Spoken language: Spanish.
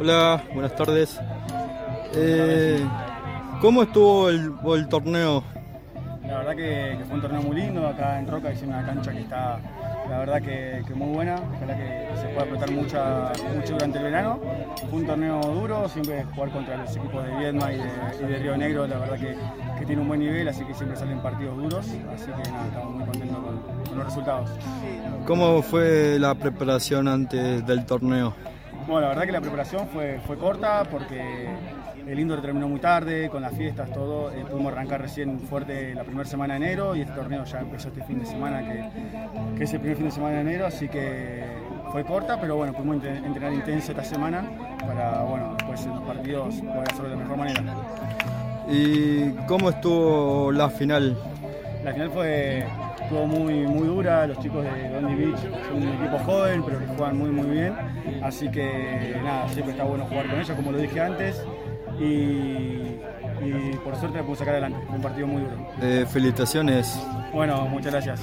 Hola, buenas tardes. Eh, ¿Cómo estuvo el, el torneo? La verdad que, que fue un torneo muy lindo, acá en Roca es una cancha que está, la verdad que, que muy buena, ojalá que se pueda apretar mucha, mucho durante el verano. Fue un torneo duro, siempre jugar contra los equipos de Viedma y de, y de Río Negro, la verdad que, que tiene un buen nivel, así que siempre salen partidos duros, así que nada, estamos muy contentos con, con los resultados. ¿Cómo fue la preparación antes del torneo? Bueno, la verdad que la preparación fue, fue corta porque el indoor terminó muy tarde, con las fiestas, todo. Eh, pudimos arrancar recién fuerte la primera semana de enero y este torneo ya empezó este fin de semana, que, que es el primer fin de semana de enero, así que fue corta, pero bueno, pudimos entre- entrenar intenso esta semana para, bueno, después en los partidos poder hacerlo de la mejor manera. ¿Y cómo estuvo la final? La final fue estuvo muy, muy dura, los chicos de Dondi Beach son un equipo joven, pero que juegan muy muy bien, así que nada, siempre está bueno jugar con ellos, como lo dije antes, y, y por suerte la pude sacar adelante, fue un partido muy duro. Eh, felicitaciones. Bueno, muchas gracias.